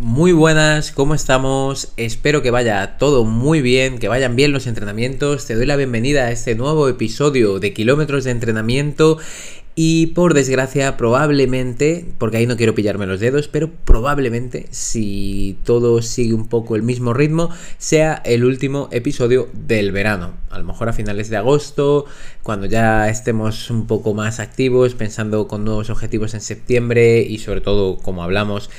Muy buenas, ¿cómo estamos? Espero que vaya todo muy bien, que vayan bien los entrenamientos. Te doy la bienvenida a este nuevo episodio de Kilómetros de Entrenamiento y por desgracia, probablemente, porque ahí no quiero pillarme los dedos, pero probablemente, si todo sigue un poco el mismo ritmo, sea el último episodio del verano. A lo mejor a finales de agosto, cuando ya estemos un poco más activos, pensando con nuevos objetivos en septiembre y sobre todo, como hablamos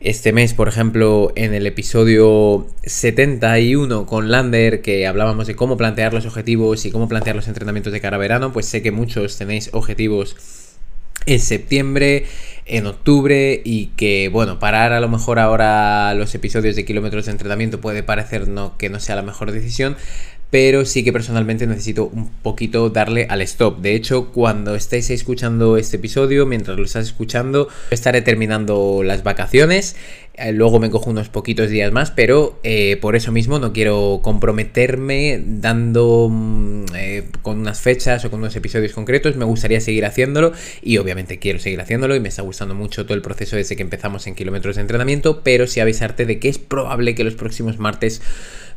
este mes, por ejemplo, en el episodio 71 con Lander, que hablábamos de cómo plantear los objetivos y cómo plantear los entrenamientos de cara a verano, pues sé que muchos tenéis objetivos en septiembre, en octubre y que bueno, parar a lo mejor ahora los episodios de kilómetros de entrenamiento puede parecer no, que no sea la mejor decisión, pero sí que personalmente necesito un poquito darle al stop. De hecho, cuando estéis escuchando este episodio, mientras lo estás escuchando, estaré terminando las vacaciones. Eh, luego me cojo unos poquitos días más, pero eh, por eso mismo no quiero comprometerme dando mm, eh, con unas fechas o con unos episodios concretos. Me gustaría seguir haciéndolo y obviamente quiero seguir haciéndolo y me está gustando mucho todo el proceso desde que empezamos en kilómetros de entrenamiento, pero sí avisarte de que es probable que los próximos martes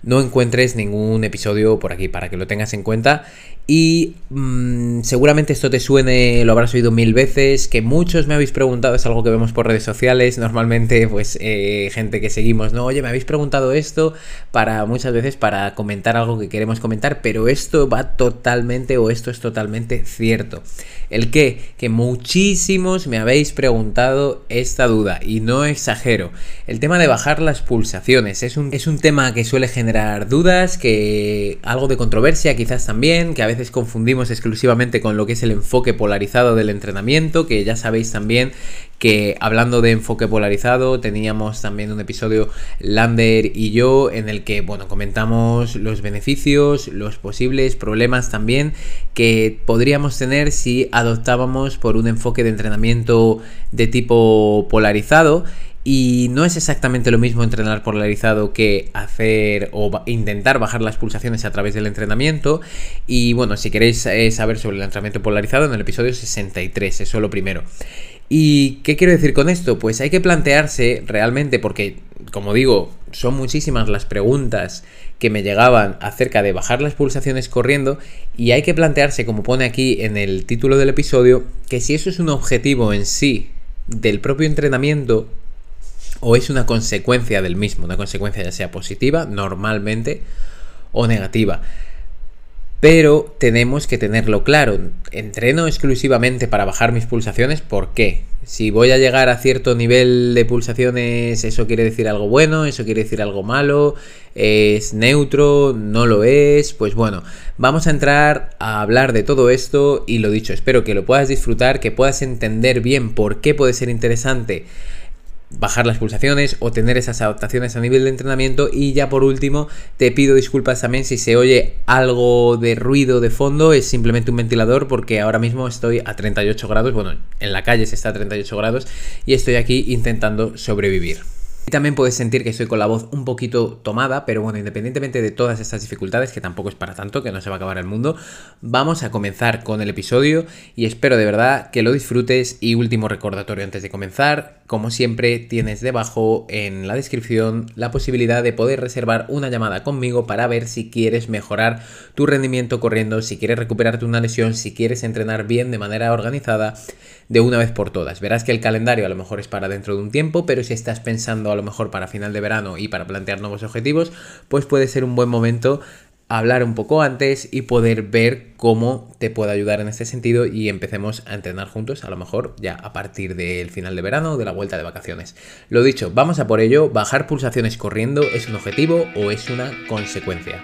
no encuentres ningún episodio por aquí para que lo tengas en cuenta. Y mm, seguramente esto te suene, lo habrás oído mil veces, que muchos me habéis preguntado, es algo que vemos por redes sociales, normalmente pues eh, gente que seguimos, no, oye, me habéis preguntado esto para muchas veces para comentar algo que queremos comentar, pero esto va totalmente o esto es totalmente cierto. El que, que muchísimos me habéis preguntado esta duda y no exagero. El tema de bajar las pulsaciones es un, es un tema que suele generar dudas, que algo de controversia quizás también, que a confundimos exclusivamente con lo que es el enfoque polarizado del entrenamiento, que ya sabéis también que hablando de enfoque polarizado teníamos también un episodio Lander y yo en el que bueno comentamos los beneficios, los posibles problemas también que podríamos tener si adoptábamos por un enfoque de entrenamiento de tipo polarizado y no es exactamente lo mismo entrenar polarizado que hacer o intentar bajar las pulsaciones a través del entrenamiento. Y bueno, si queréis eh, saber sobre el entrenamiento polarizado, en el episodio 63, eso es lo primero. ¿Y qué quiero decir con esto? Pues hay que plantearse realmente, porque como digo, son muchísimas las preguntas que me llegaban acerca de bajar las pulsaciones corriendo y hay que plantearse, como pone aquí en el título del episodio, que si eso es un objetivo en sí del propio entrenamiento, o es una consecuencia del mismo, una consecuencia ya sea positiva, normalmente, o negativa. Pero tenemos que tenerlo claro. Entreno exclusivamente para bajar mis pulsaciones. ¿Por qué? Si voy a llegar a cierto nivel de pulsaciones, ¿eso quiere decir algo bueno? ¿Eso quiere decir algo malo? ¿Es neutro? ¿No lo es? Pues bueno, vamos a entrar a hablar de todo esto y lo dicho, espero que lo puedas disfrutar, que puedas entender bien por qué puede ser interesante bajar las pulsaciones o tener esas adaptaciones a nivel de entrenamiento. Y ya por último te pido disculpas también si se oye algo de ruido de fondo. Es simplemente un ventilador porque ahora mismo estoy a 38 grados. Bueno en la calle se está a 38 grados y estoy aquí intentando sobrevivir. Y también puedes sentir que estoy con la voz un poquito tomada, pero bueno, independientemente de todas estas dificultades, que tampoco es para tanto, que no se va a acabar el mundo, vamos a comenzar con el episodio y espero de verdad que lo disfrutes. Y último recordatorio antes de comenzar, como siempre tienes debajo en la descripción la posibilidad de poder reservar una llamada conmigo para ver si quieres mejorar tu rendimiento corriendo, si quieres recuperarte una lesión, si quieres entrenar bien de manera organizada de una vez por todas. Verás que el calendario a lo mejor es para dentro de un tiempo, pero si estás pensando a lo mejor para final de verano y para plantear nuevos objetivos, pues puede ser un buen momento hablar un poco antes y poder ver cómo te puedo ayudar en este sentido y empecemos a entrenar juntos, a lo mejor ya a partir del final de verano o de la vuelta de vacaciones. Lo dicho, vamos a por ello, bajar pulsaciones corriendo es un objetivo o es una consecuencia.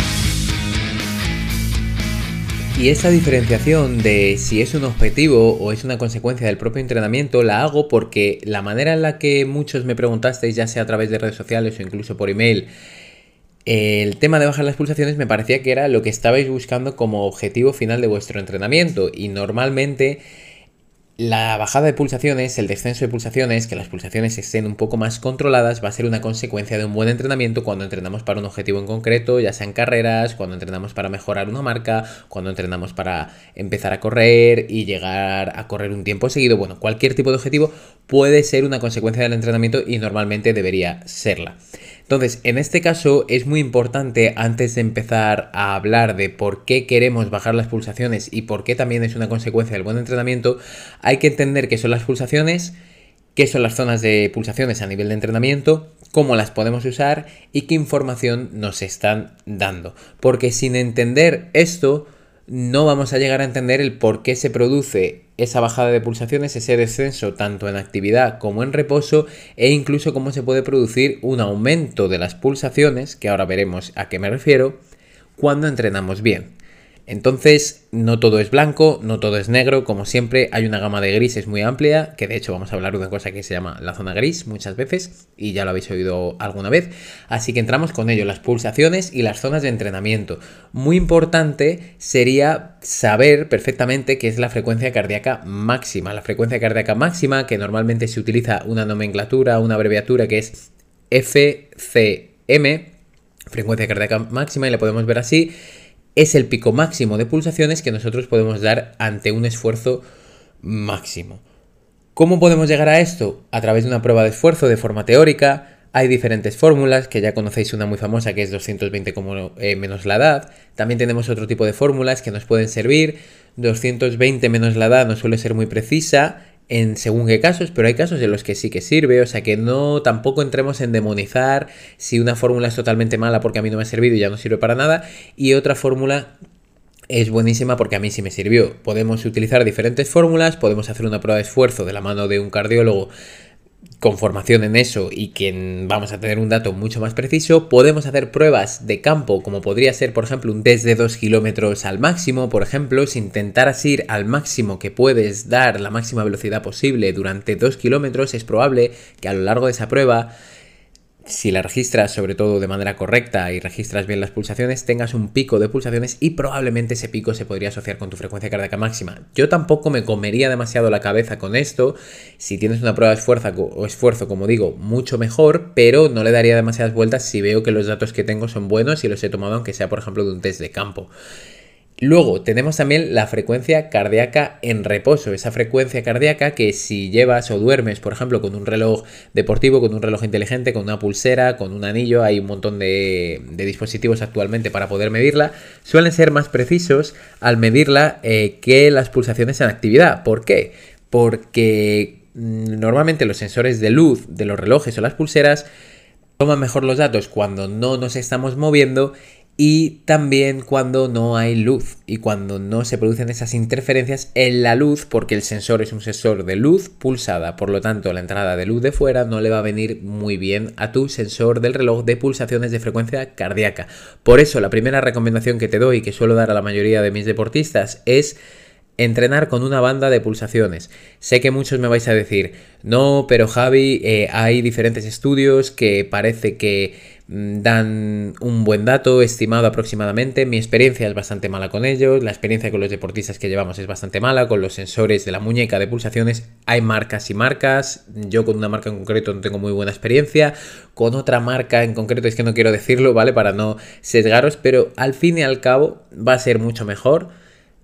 Y esa diferenciación de si es un objetivo o es una consecuencia del propio entrenamiento la hago porque la manera en la que muchos me preguntasteis, ya sea a través de redes sociales o incluso por email, el tema de bajar las pulsaciones me parecía que era lo que estabais buscando como objetivo final de vuestro entrenamiento. Y normalmente la bajada de pulsaciones, el descenso de pulsaciones, que las pulsaciones estén un poco más controladas, va a ser una consecuencia de un buen entrenamiento cuando entrenamos para un objetivo en concreto, ya sea en carreras, cuando entrenamos para mejorar una marca, cuando entrenamos para empezar a correr y llegar a correr un tiempo seguido. Bueno, cualquier tipo de objetivo puede ser una consecuencia del entrenamiento y normalmente debería serla. Entonces, en este caso es muy importante antes de empezar a hablar de por qué queremos bajar las pulsaciones y por qué también es una consecuencia del buen entrenamiento, hay que entender qué son las pulsaciones, qué son las zonas de pulsaciones a nivel de entrenamiento, cómo las podemos usar y qué información nos están dando. Porque sin entender esto, no vamos a llegar a entender el por qué se produce esa bajada de pulsaciones, ese descenso tanto en actividad como en reposo e incluso cómo se puede producir un aumento de las pulsaciones, que ahora veremos a qué me refiero, cuando entrenamos bien. Entonces, no todo es blanco, no todo es negro, como siempre, hay una gama de grises muy amplia, que de hecho vamos a hablar de una cosa que se llama la zona gris muchas veces, y ya lo habéis oído alguna vez, así que entramos con ello, las pulsaciones y las zonas de entrenamiento. Muy importante sería saber perfectamente qué es la frecuencia cardíaca máxima. La frecuencia cardíaca máxima, que normalmente se utiliza una nomenclatura, una abreviatura que es FCM, frecuencia cardíaca máxima, y la podemos ver así es el pico máximo de pulsaciones que nosotros podemos dar ante un esfuerzo máximo. ¿Cómo podemos llegar a esto? A través de una prueba de esfuerzo de forma teórica. Hay diferentes fórmulas, que ya conocéis una muy famosa que es 220 como, eh, menos la edad. También tenemos otro tipo de fórmulas que nos pueden servir. 220 menos la edad no suele ser muy precisa en según qué casos, pero hay casos en los que sí que sirve, o sea que no tampoco entremos en demonizar si una fórmula es totalmente mala porque a mí no me ha servido y ya no sirve para nada, y otra fórmula es buenísima porque a mí sí me sirvió. Podemos utilizar diferentes fórmulas, podemos hacer una prueba de esfuerzo de la mano de un cardiólogo con formación en eso y que vamos a tener un dato mucho más preciso, podemos hacer pruebas de campo, como podría ser, por ejemplo, un test de 2 kilómetros al máximo, por ejemplo, si intentaras ir al máximo que puedes dar, la máxima velocidad posible durante 2 kilómetros, es probable que a lo largo de esa prueba si la registras sobre todo de manera correcta y registras bien las pulsaciones, tengas un pico de pulsaciones y probablemente ese pico se podría asociar con tu frecuencia cardíaca máxima. Yo tampoco me comería demasiado la cabeza con esto. Si tienes una prueba de esfuerzo o esfuerzo, como digo, mucho mejor, pero no le daría demasiadas vueltas si veo que los datos que tengo son buenos y los he tomado aunque sea por ejemplo de un test de campo. Luego tenemos también la frecuencia cardíaca en reposo, esa frecuencia cardíaca que si llevas o duermes, por ejemplo, con un reloj deportivo, con un reloj inteligente, con una pulsera, con un anillo, hay un montón de, dispositivos actualmente para poder medirla, suelen ser más precisos al medirla eh, que las pulsaciones en actividad. ¿Por qué? Porque mm, normalmente los sensores de luz de los relojes o las pulseras toman mejor los datos cuando no nos estamos moviendo y también cuando no hay luz y cuando no se producen esas interferencias en la luz porque el sensor es un sensor de luz pulsada, por lo tanto la entrada de luz de fuera no le va a venir muy bien a tu sensor del reloj de pulsaciones de frecuencia cardíaca. Por eso la primera recomendación que te doy y que suelo dar a la mayoría de mis deportistas es entrenar con una banda de pulsaciones. Sé que muchos me vais a decir, no, pero Javi, eh, hay diferentes estudios que parece que dan un buen dato estimado aproximadamente. Mi experiencia es bastante mala con ellos, la experiencia con los deportistas que llevamos es bastante mala, con los sensores de la muñeca de pulsaciones hay marcas y marcas. Yo con una marca en concreto no tengo muy buena experiencia, con otra marca en concreto es que no quiero decirlo, ¿vale? Para no sesgaros, pero al fin y al cabo va a ser mucho mejor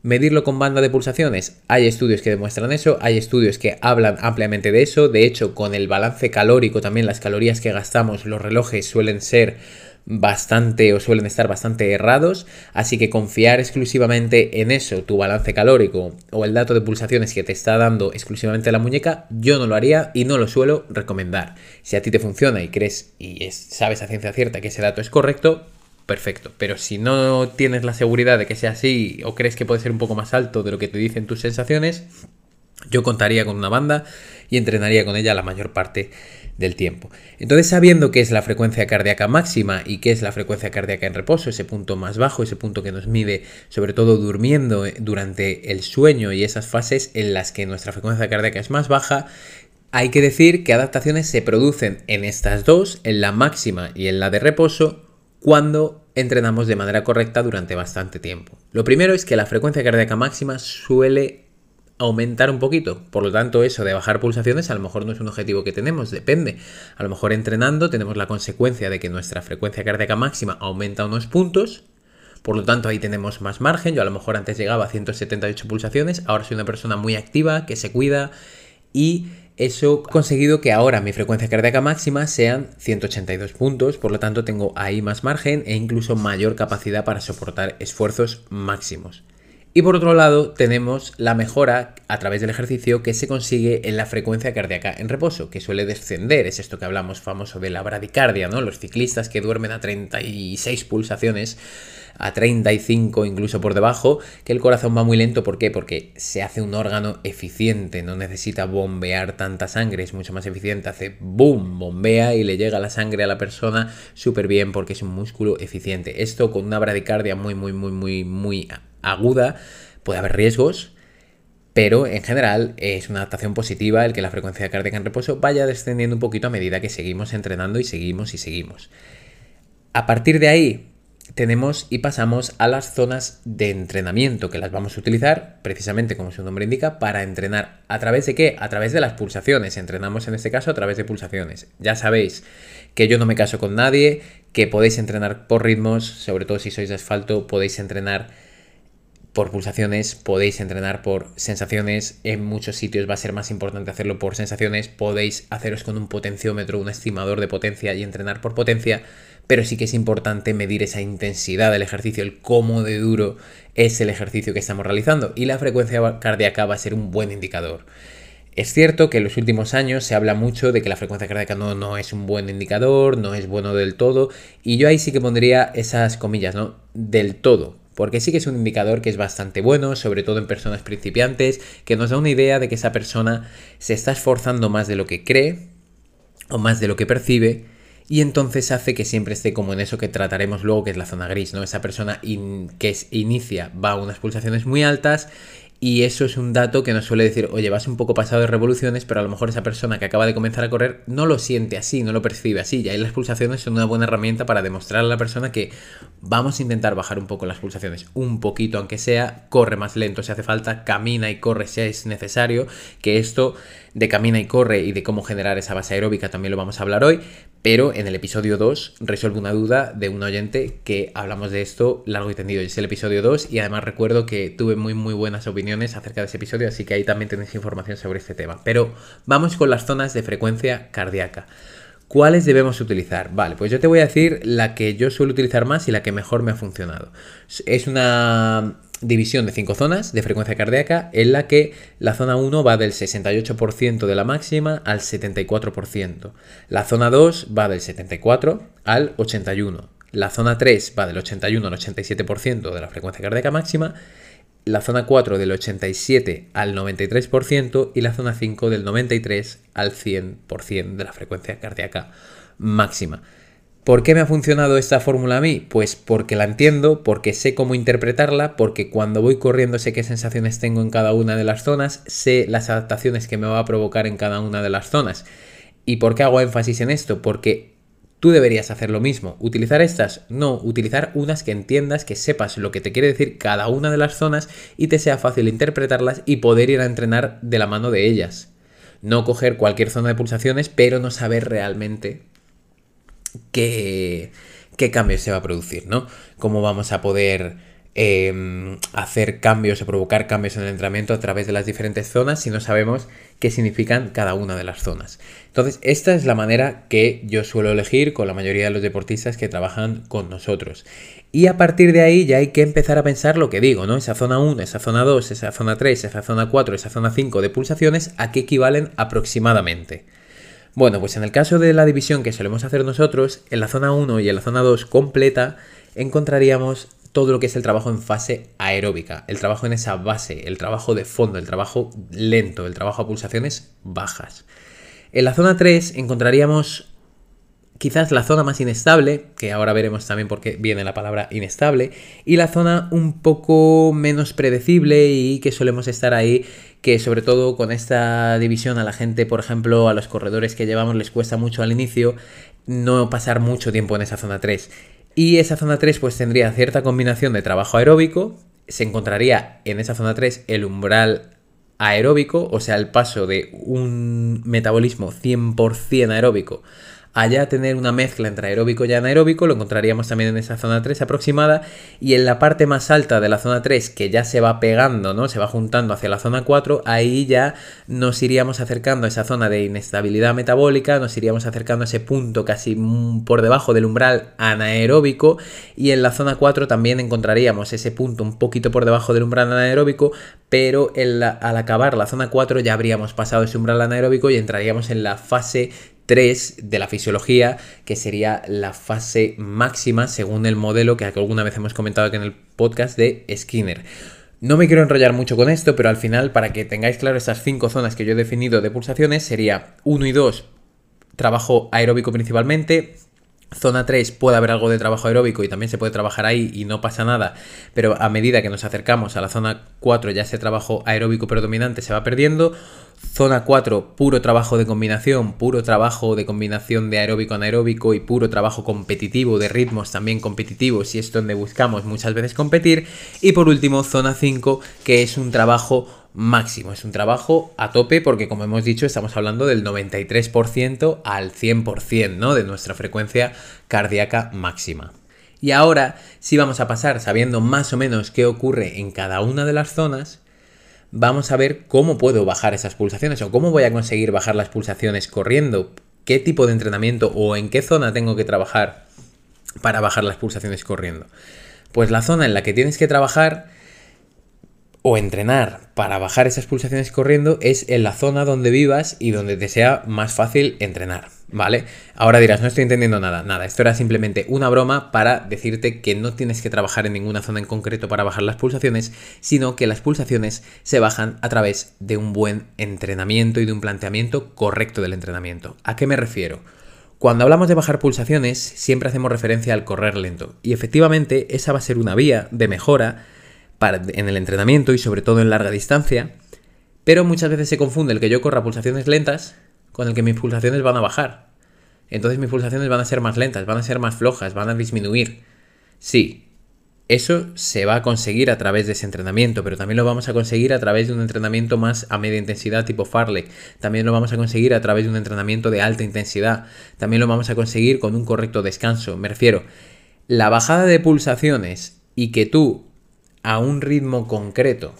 Medirlo con banda de pulsaciones. Hay estudios que demuestran eso, hay estudios que hablan ampliamente de eso. De hecho, con el balance calórico también las calorías que gastamos, los relojes suelen ser bastante o suelen estar bastante errados, así que confiar exclusivamente en eso, tu balance calórico o el dato de pulsaciones que te está dando exclusivamente la muñeca, yo no lo haría y no lo suelo recomendar. Si a ti te funciona y crees y sabes a ciencia cierta que ese dato es correcto, perfecto. Pero si no tienes la seguridad de que sea así o crees que puede ser un poco más alto de lo que te dicen tus sensaciones, yo contaría con una banda y entrenaría con ella la mayor parte del tiempo. Entonces, sabiendo qué es la frecuencia cardíaca máxima y qué es la frecuencia cardíaca en reposo, ese punto más bajo, ese punto que nos mide sobre todo durmiendo durante el sueño y esas fases en las que nuestra frecuencia cardíaca es más baja, hay que decir que adaptaciones se producen en estas dos, en la máxima y en la de reposo, cuando entrenamos de manera correcta durante bastante tiempo. Lo primero es que la frecuencia cardíaca máxima suele aumentar un poquito. Por lo tanto, eso de bajar pulsaciones a lo mejor no es un objetivo que tenemos, depende. A lo mejor entrenando tenemos la consecuencia de que nuestra frecuencia cardíaca máxima aumenta unos puntos. Por lo tanto, ahí tenemos más margen. Yo a lo mejor antes llegaba a 178 pulsaciones, ahora soy una persona muy activa, que se cuida y eso ha conseguido que ahora mi frecuencia cardíaca máxima sean 182 puntos, por lo tanto tengo ahí más margen e incluso mayor capacidad para soportar esfuerzos máximos. Y por otro lado, tenemos la mejora a través del ejercicio que se consigue en la frecuencia cardíaca en reposo, que suele descender. Es esto que hablamos famoso de la bradicardia, ¿no? Los ciclistas que duermen a 36 pulsaciones, a 35 incluso por debajo, que el corazón va muy lento. ¿Por qué? Porque se hace un órgano eficiente, no necesita bombear tanta sangre, es mucho más eficiente. Hace boom, bombea y le llega la sangre a la persona súper bien porque es un músculo eficiente. Esto con una bradicardia muy, muy, muy, muy, muy aguda, puede haber riesgos, pero en general es una adaptación positiva el que la frecuencia cardíaca en reposo vaya descendiendo un poquito a medida que seguimos entrenando y seguimos y seguimos. A partir de ahí tenemos y pasamos a las zonas de entrenamiento que las vamos a utilizar precisamente como su nombre indica para entrenar a través de qué? A través de las pulsaciones. Entrenamos en este caso a través de pulsaciones. Ya sabéis que yo no me caso con nadie, que podéis entrenar por ritmos, sobre todo si sois de asfalto, podéis entrenar por pulsaciones, podéis entrenar por sensaciones, en muchos sitios va a ser más importante hacerlo por sensaciones, podéis haceros con un potenciómetro, un estimador de potencia y entrenar por potencia, pero sí que es importante medir esa intensidad del ejercicio, el cómo de duro es el ejercicio que estamos realizando y la frecuencia cardíaca va a ser un buen indicador. Es cierto que en los últimos años se habla mucho de que la frecuencia cardíaca no, no, es un buen indicador, no es bueno del todo, y yo ahí sí que pondría esas comillas, ¿no? Del todo porque sí que es un indicador que es bastante bueno, sobre todo en personas principiantes, que nos da una idea de que esa persona se está esforzando más de lo que cree o más de lo que percibe y entonces hace que siempre esté como en eso que trataremos luego, que es la zona gris, ¿no? Esa persona que inicia va a unas pulsaciones muy altas y eso es un dato que nos suele decir, oye, vas un poco pasado de revoluciones, pero a lo mejor esa persona que acaba de comenzar a correr no lo siente así, no lo percibe así. Y ahí las pulsaciones son una buena herramienta para demostrar a la persona que vamos a intentar bajar un poco las pulsaciones, un poquito aunque sea, corre más lento si hace falta, camina y corre si es necesario, que esto de camina y corre y de cómo generar esa base aeróbica también lo vamos a hablar hoy, pero en el episodio 2 resuelvo una duda de un oyente que hablamos de esto largo y tendido. Es el episodio 2 y además recuerdo que tuve muy muy buenas opiniones acerca de ese episodio, así que ahí también tenéis información sobre este tema. Pero vamos con las zonas de frecuencia cardíaca. ¿Cuáles debemos utilizar? Vale, pues yo te voy a decir la que yo suelo utilizar más y la que mejor me ha funcionado. Es una división de cinco zonas de frecuencia cardíaca en la que la zona 1 va del 68% de la máxima al 74%. La zona 2 va del 74 al 81. La zona 3 va del 81 al 87% de la frecuencia cardíaca máxima. La zona 4 del 87 al 93% y la zona 5 del 93 al 100% de la frecuencia cardíaca máxima. ¿Por qué me ha funcionado esta fórmula a mí? Pues porque la entiendo, porque sé cómo interpretarla, porque cuando voy corriendo sé qué sensaciones tengo en cada una de las zonas, sé las adaptaciones que me va a provocar en cada una de las zonas. ¿Y por qué hago énfasis en esto? Porque tú deberías hacer lo mismo. ¿Utilizar estas? No, utilizar unas que entiendas, que sepas lo que te quiere decir cada una de las zonas y te sea fácil interpretarlas y poder ir a entrenar de la mano de ellas. No coger cualquier zona de pulsaciones, pero no saber realmente qué, qué cambio se va a producir, ¿no? Cómo vamos a poder em, hacer cambios o provocar cambios en el entrenamiento a través de las diferentes zonas si no sabemos qué significan cada una de las zonas. Entonces, esta es la manera que yo suelo elegir con la mayoría de los deportistas que trabajan con nosotros. Y a partir de ahí ya hay que empezar a pensar lo que digo, ¿no? Esa zona 1, esa zona 2, esa zona 3, esa zona 4, esa zona 5 de pulsaciones, ¿a qué equivalen aproximadamente? Bueno, pues en el caso de la división que solemos hacer nosotros, en la zona 1 y en la zona 2 completa encontraríamos todo lo que es el trabajo en fase aeróbica, el trabajo en esa base, el trabajo de fondo, el trabajo lento, el trabajo a pulsaciones bajas. En la zona 3 encontraríamos quizás la zona más inestable, que ahora veremos también por qué viene la palabra inestable, y la zona un poco menos predecible y que solemos estar ahí, que sobre todo con esta división a la gente, por ejemplo, a los corredores que llevamos les cuesta mucho al inicio no pasar mucho tiempo en esa zona 3. Y esa zona 3 pues tendría cierta combinación de trabajo aeróbico, se encontraría en esa zona 3 el umbral aeróbico, o sea, el paso de un metabolismo 100% aeróbico allá tener una mezcla entre aeróbico y anaeróbico, lo encontraríamos también en esa zona 3 aproximada, y en la parte más alta de la zona 3, que ya se va pegando, ¿no? Se va juntando hacia la zona 4, ahí ya nos iríamos acercando a esa zona de inestabilidad metabólica, nos iríamos acercando a ese punto casi por debajo del umbral anaeróbico, y en la zona 4 también encontraríamos ese punto un poquito por debajo del umbral anaeróbico, pero al acabar la zona 4 ya habríamos pasado ese umbral anaeróbico y entraríamos en la fase 3 de la fisiología, que sería la fase máxima según el modelo que alguna vez hemos comentado aquí en el podcast de Skinner. No me quiero enrollar mucho con esto, pero al final, para que tengáis claro estas cinco zonas que yo he definido de pulsaciones, sería 1 y 2, trabajo aeróbico principalmente, Zona 3 puede haber algo de trabajo aeróbico y también se puede trabajar ahí y no pasa nada, pero a medida que nos acercamos a la zona 4 ya ese trabajo aeróbico predominante se va perdiendo. Zona 4, puro trabajo de combinación, puro trabajo de combinación de aeróbico anaeróbico y puro trabajo competitivo, de ritmos también competitivos y es donde buscamos muchas veces competir. Y por último, zona 5, que es un trabajo máximo. Es un trabajo a tope porque, como hemos dicho, estamos hablando del 93% al 100%, ¿no? De nuestra frecuencia cardíaca máxima. Y ahora, si vamos a pasar sabiendo más o menos qué ocurre en cada una de las zonas, vamos a ver cómo puedo bajar esas pulsaciones o cómo voy a conseguir bajar las pulsaciones corriendo, qué tipo de entrenamiento o en qué zona tengo que trabajar para bajar las pulsaciones corriendo. Pues la zona en la que tienes que trabajar o entrenar para bajar esas pulsaciones corriendo es en la zona donde vivas y donde te sea más fácil entrenar, ¿vale? Ahora dirás, no estoy entendiendo nada, nada, esto era simplemente una broma para decirte que no tienes que trabajar en ninguna zona en concreto para bajar las pulsaciones, sino que las pulsaciones se bajan a través de un buen entrenamiento y de un planteamiento correcto del entrenamiento. ¿A qué me refiero? Cuando hablamos de bajar pulsaciones, siempre hacemos referencia al correr lento, y efectivamente esa va a ser una vía de mejora en el entrenamiento y sobre todo en larga distancia, pero muchas veces se confunde el que yo corra pulsaciones lentas con el que mis pulsaciones van a bajar. Entonces mis pulsaciones van a ser más lentas, van a ser más flojas, van a disminuir. Sí, eso se va a conseguir a través de ese entrenamiento, pero también lo vamos a conseguir a través de un entrenamiento más a media intensidad tipo Farlek. También lo vamos a conseguir a través de un entrenamiento de alta intensidad. También lo vamos a conseguir con un correcto descanso. Me refiero, la bajada de pulsaciones y que tú a un ritmo concreto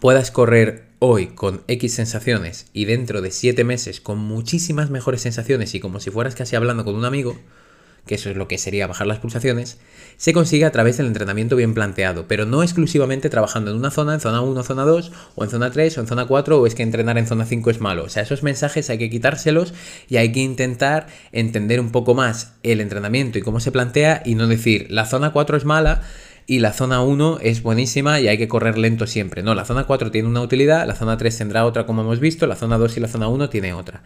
puedas correr hoy con X sensaciones y dentro de 7 meses con muchísimas mejores sensaciones y como si fueras casi hablando con un amigo, que eso es lo que sería bajar las pulsaciones, se consigue a través del entrenamiento bien planteado, pero no exclusivamente trabajando en una zona, en zona 1, zona 2, o en zona 3, o en zona 4, o es que entrenar en zona 5 es malo. O sea, esos mensajes hay que quitárselos y hay que intentar entender un poco más el entrenamiento y cómo se plantea y no decir, la zona 4 es mala, y la zona 1 es buenísima y hay que correr lento siempre. No, la zona 4 tiene una utilidad, la zona 3 tendrá otra como hemos visto, la zona 2 y la zona 1 tiene otra.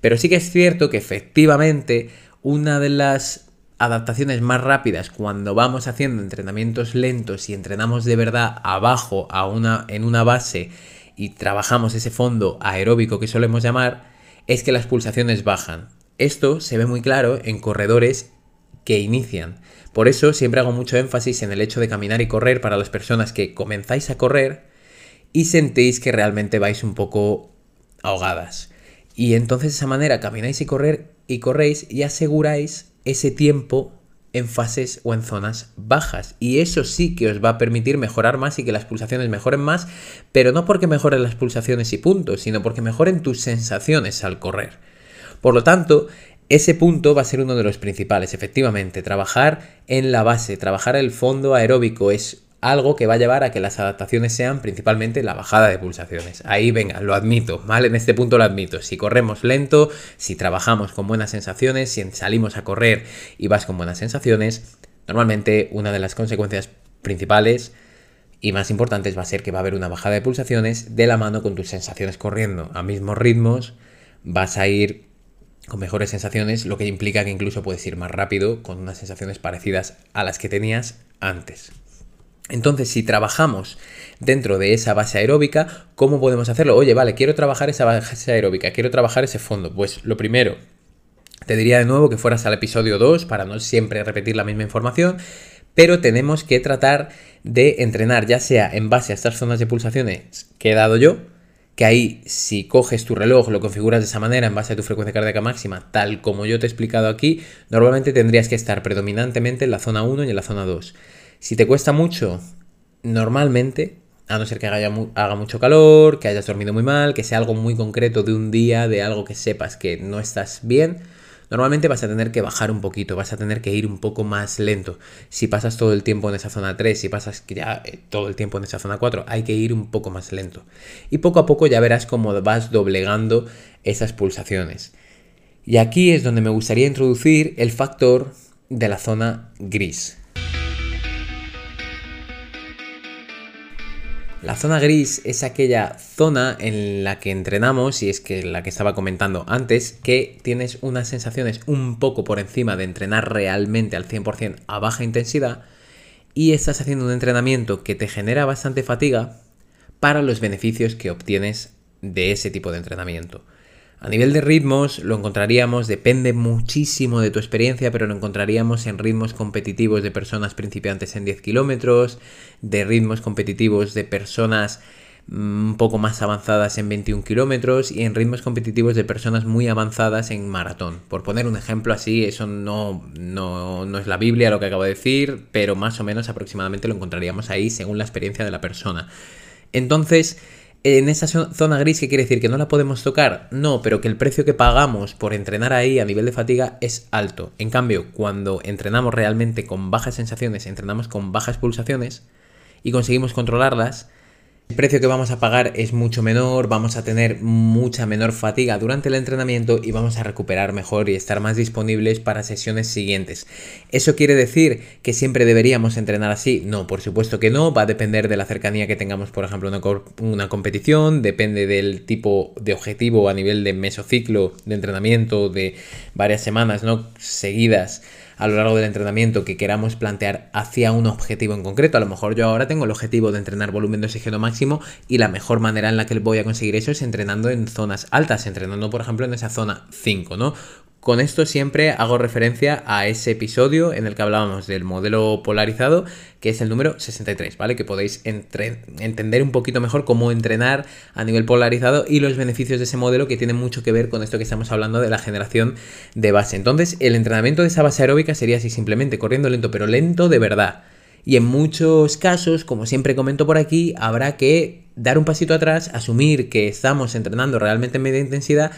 Pero sí que es cierto que efectivamente una de las adaptaciones más rápidas cuando vamos haciendo entrenamientos lentos y entrenamos de verdad abajo a una, en una base y trabajamos ese fondo aeróbico que solemos llamar, es que las pulsaciones bajan. Esto se ve muy claro en corredores que inician. Por eso siempre hago mucho énfasis en el hecho de caminar y correr para las personas que comenzáis a correr y sentéis que realmente vais un poco ahogadas. Y entonces de esa manera camináis y correr y corréis y aseguráis ese tiempo en fases o en zonas bajas. Y eso sí que os va a permitir mejorar más y que las pulsaciones mejoren más, pero no porque mejoren las pulsaciones y puntos, sino porque mejoren tus sensaciones al correr. Por lo tanto, ese punto va a ser uno de los principales, efectivamente. Trabajar en la base, trabajar el fondo aeróbico es algo que va a llevar a que las adaptaciones sean principalmente la bajada de pulsaciones. Ahí venga, lo admito, ¿vale? En este punto lo admito. Si corremos lento, si trabajamos con buenas sensaciones, si salimos a correr y vas con buenas sensaciones, normalmente una de las consecuencias principales y más importantes va a ser que va a haber una bajada de pulsaciones de la mano con tus sensaciones corriendo a mismos ritmos vas a ir con mejores sensaciones, lo que implica que incluso puedes ir más rápido con unas sensaciones parecidas a las que tenías antes. Entonces, si trabajamos dentro de esa base aeróbica, ¿cómo podemos hacerlo? Oye, vale, quiero trabajar esa base aeróbica, quiero trabajar ese fondo. Pues lo primero, te diría de nuevo que fueras al episodio 2 para no siempre repetir la misma información, pero tenemos que tratar de entrenar ya sea en base a estas zonas de pulsaciones que he dado yo, que ahí si coges tu reloj, lo configuras de esa manera en base a tu frecuencia cardíaca máxima, tal como yo te he explicado aquí, normalmente tendrías que estar predominantemente en la zona 1 y en la zona 2. Si te cuesta mucho, normalmente, a no ser que haga, haga mucho calor, que hayas dormido muy mal, que sea algo muy concreto de un día, de algo que sepas que no estás bien, normalmente vas a tener que bajar un poquito, vas a tener que ir un poco más lento. Si pasas todo el tiempo en esa zona 3, si pasas ya eh, todo el tiempo en esa zona 4, hay que ir un poco más lento. Y poco a poco ya verás cómo vas doblegando esas pulsaciones. Y aquí es donde me gustaría introducir el factor de la zona gris. La zona gris es aquella zona en la que entrenamos, y es que la que estaba comentando antes, que tienes unas sensaciones un poco por encima de entrenar realmente al 100% a baja intensidad, y estás haciendo un entrenamiento que te genera bastante fatiga para los beneficios que obtienes de ese tipo de entrenamiento. A nivel de ritmos lo encontraríamos, depende muchísimo de tu experiencia, pero lo encontraríamos en ritmos competitivos de personas principiantes en 10 kilómetros, de ritmos competitivos de personas mm, un poco más avanzadas en 21 kilómetros y en ritmos competitivos de personas muy avanzadas en maratón. Por poner un ejemplo así, eso no, no, no es la Biblia lo que acabo de decir, pero más o menos aproximadamente lo encontraríamos ahí según la experiencia de la persona. Entonces, en esa zona gris, ¿qué quiere decir? ¿Que no la podemos tocar? No, pero que el precio que pagamos por entrenar ahí a nivel de fatiga es alto. En cambio, cuando entrenamos realmente con bajas sensaciones, entrenamos con bajas pulsaciones y conseguimos controlarlas, el precio que vamos a pagar es mucho menor, vamos a tener mucha menor fatiga durante el entrenamiento y vamos a recuperar mejor y estar más disponibles para sesiones siguientes. ¿Eso quiere decir que siempre deberíamos entrenar así? No, por supuesto que no, va a depender de la cercanía que tengamos, por ejemplo, una, una competición, depende del tipo de objetivo a nivel de mesociclo de entrenamiento de varias semanas, ¿no? Seguidas a lo largo del entrenamiento que queramos plantear hacia un objetivo en concreto. A lo mejor yo ahora tengo el objetivo de entrenar volumen de oxígeno máximo y la mejor manera en la que voy a conseguir eso es entrenando en zonas altas, entrenando por ejemplo en esa zona 5, ¿no? Con esto siempre hago referencia a ese episodio en el que hablábamos del modelo polarizado, que es el número 63, ¿vale? Que podéis entender un poquito mejor cómo entrenar a nivel polarizado y los beneficios de ese modelo que tienen mucho que ver con esto que estamos hablando de la generación de base. Entonces, el entrenamiento de esa base aeróbica sería así simplemente corriendo lento, pero lento de verdad. Y en muchos casos, como siempre comento por aquí, habrá que dar un pasito atrás, asumir que estamos entrenando realmente en media intensidad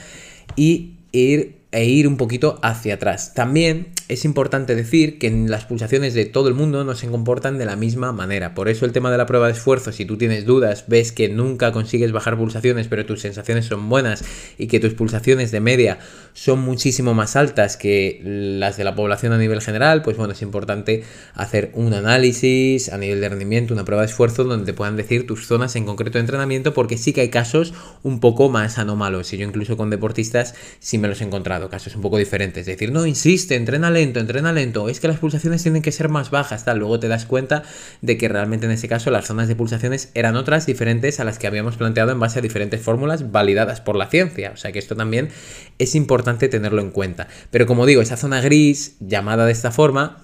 y ir e ir un poquito hacia atrás. También es importante decir que las pulsaciones de todo el mundo no se comportan de la misma manera. Por eso el tema de la prueba de esfuerzo, si tú tienes dudas, ves que nunca consigues bajar pulsaciones, pero tus sensaciones son buenas y que tus pulsaciones de media son muchísimo más altas que las de la población a nivel general, pues bueno, es importante hacer un análisis a nivel de rendimiento, una prueba de esfuerzo donde te puedan decir tus zonas en concreto de entrenamiento, porque sí que hay casos un poco más anómalos. Y yo incluso con deportistas sí me los he encontrado casos un poco diferentes. Es decir, no, insiste, entrena lento, entrena lento. Es que las pulsaciones tienen que ser más bajas, tal. Luego te das cuenta de que realmente en ese caso las zonas de pulsaciones eran otras diferentes a las que habíamos planteado en base a diferentes fórmulas validadas por la ciencia. O sea que esto también es importante tenerlo en cuenta. Pero como digo, esa zona gris, llamada de esta forma,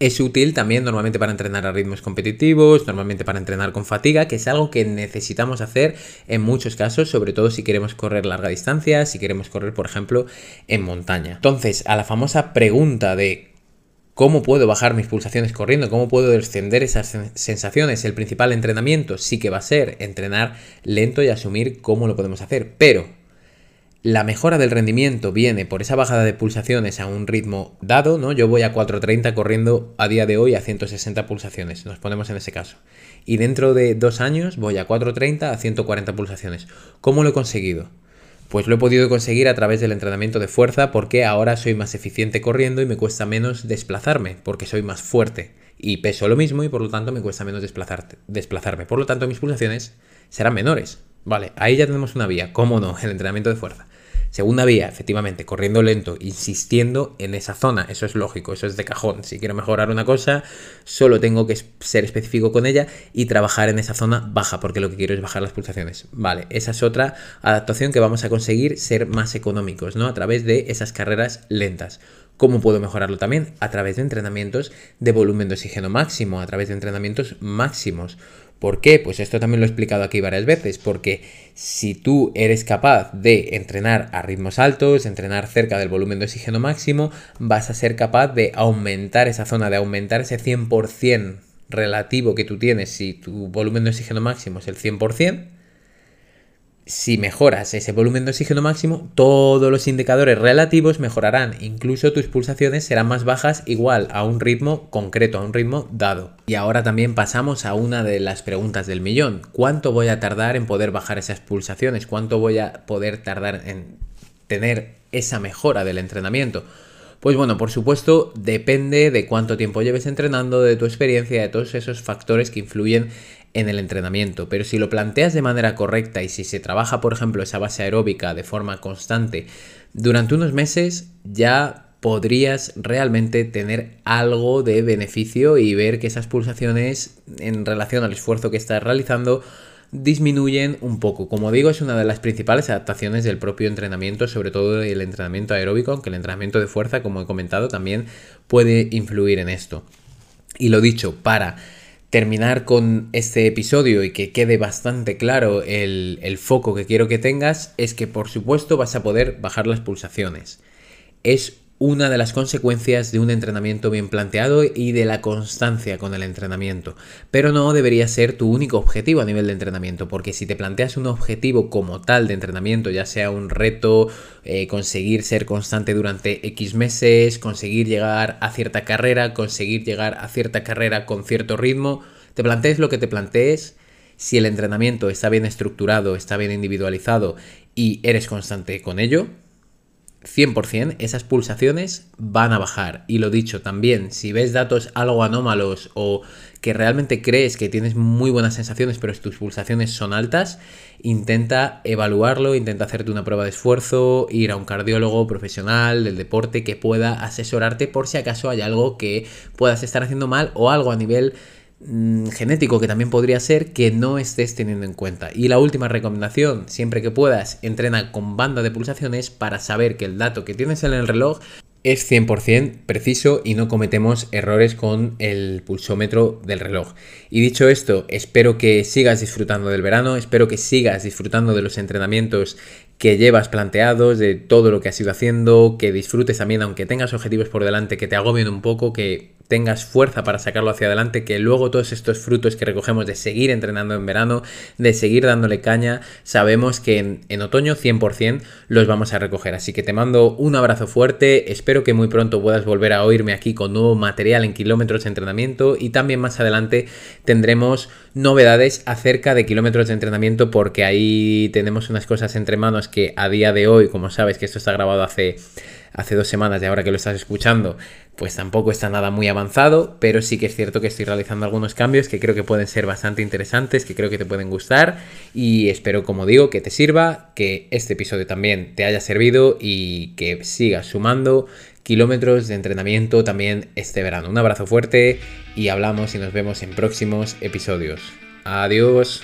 es útil también normalmente para entrenar a ritmos competitivos, normalmente para entrenar con fatiga, que es algo que necesitamos hacer en muchos casos, sobre todo si queremos correr larga distancia, si queremos correr, por ejemplo, en montaña. Entonces, a la famosa pregunta de ¿Cómo puedo bajar mis pulsaciones corriendo? ¿Cómo puedo descender esas sensaciones? El principal entrenamiento sí que va a ser entrenar lento y asumir cómo lo podemos hacer. Pero la mejora del rendimiento viene por esa bajada de pulsaciones a un ritmo dado, ¿no? Yo voy a 430 corriendo a día de hoy a 160 pulsaciones, nos ponemos en ese caso. Y dentro de dos años voy a 430 a 140 pulsaciones. ¿Cómo lo he conseguido? Pues lo he podido conseguir a través del entrenamiento de fuerza porque ahora soy más eficiente corriendo y me cuesta menos desplazarme porque soy más fuerte y peso lo mismo y por lo tanto me cuesta menos desplazarme. Por lo tanto mis pulsaciones serán menores. Vale, ahí ya tenemos una vía. ¿Cómo no? El entrenamiento de fuerza. Segunda vía, efectivamente, corriendo lento, insistiendo en esa zona. Eso es lógico, eso es de cajón. Si quiero mejorar una cosa, solo tengo que ser específico con ella y trabajar en esa zona baja, porque lo que quiero es bajar las pulsaciones. Vale, esa es otra adaptación que vamos a conseguir ser más económicos, ¿no? A través de esas carreras lentas. ¿Cómo puedo mejorarlo también? A través de entrenamientos de volumen de oxígeno máximo, a través de entrenamientos máximos. ¿Por qué? Pues esto también lo he explicado aquí varias veces, porque si tú eres capaz de entrenar a ritmos altos, entrenar cerca del volumen de oxígeno máximo, vas a ser capaz de aumentar esa zona, de aumentar ese 100% relativo que tú tienes si tu volumen de oxígeno máximo es el 100%, si mejoras ese volumen de oxígeno máximo, todos los indicadores relativos mejorarán. Incluso tus pulsaciones serán más bajas igual a un ritmo concreto, a un ritmo dado. Y ahora también pasamos a una de las preguntas del millón. ¿Cuánto voy a tardar en poder bajar esas pulsaciones? ¿Cuánto voy a poder tardar en tener esa mejora del entrenamiento? Pues bueno, por supuesto, depende de cuánto tiempo lleves entrenando, de tu experiencia, de todos esos factores que influyen en el entrenamiento. Pero si lo planteas de manera correcta y si se trabaja, por ejemplo, esa base aeróbica de forma constante, durante unos meses ya podrías realmente tener algo de beneficio y ver que esas pulsaciones en relación al esfuerzo que estás realizando disminuyen un poco. Como digo, es una de las principales adaptaciones del propio entrenamiento, sobre todo el entrenamiento aeróbico, aunque el entrenamiento de fuerza, como he comentado, también puede influir en esto. Y lo dicho, para terminar con este episodio y que quede bastante claro el, el, foco que quiero que tengas, es que por supuesto vas a poder bajar las pulsaciones. Es una de las consecuencias de un entrenamiento bien planteado y de la constancia con el entrenamiento. Pero no debería ser tu único objetivo a nivel de entrenamiento, porque si te planteas un objetivo como tal de entrenamiento, ya sea un reto, eh, conseguir ser constante durante X meses, conseguir llegar a cierta carrera, conseguir llegar a cierta carrera con cierto ritmo, te plantees lo que te plantees, si el entrenamiento está bien estructurado, está bien individualizado y eres constante con ello, 100% esas pulsaciones van a bajar. Y lo dicho también, si ves datos algo anómalos o que realmente crees que tienes muy buenas sensaciones pero tus pulsaciones son altas, intenta evaluarlo, intenta hacerte una prueba de esfuerzo, ir a un cardiólogo profesional del deporte que pueda asesorarte por si acaso hay algo que puedas estar haciendo mal o algo a nivel Mm, genético que también podría ser que no estés teniendo en cuenta. Y la última recomendación, siempre que puedas, entrena con banda de pulsaciones para saber que el dato que tienes en el reloj es 100% preciso y no cometemos errores con el pulsómetro del reloj. Y dicho esto, espero que sigas disfrutando del verano, espero que sigas disfrutando de los entrenamientos que llevas planteados, de todo lo que has ido haciendo, que disfrutes también, aunque tengas objetivos por delante que te agobien un poco, que tengas fuerza para sacarlo hacia adelante, que luego todos estos frutos que recogemos de seguir entrenando en verano, de seguir dándole caña, sabemos que en, otoño 100% los vamos a recoger. Así que te mando un abrazo fuerte, espero que muy pronto puedas volver a oírme aquí con nuevo material en kilómetros de entrenamiento y también más adelante tendremos novedades acerca de kilómetros de entrenamiento porque ahí tenemos unas cosas entre manos que a día de hoy, como sabes que esto está grabado hace hace dos semanas y ahora que lo estás escuchando, pues tampoco está nada muy avanzado, pero sí que es cierto que estoy realizando algunos cambios que creo que pueden ser bastante interesantes, que creo que te pueden gustar y espero, como digo, que te sirva, que este episodio también te haya servido y que sigas sumando kilómetros de entrenamiento también este verano. Un abrazo fuerte y hablamos y nos vemos en próximos episodios. Adiós.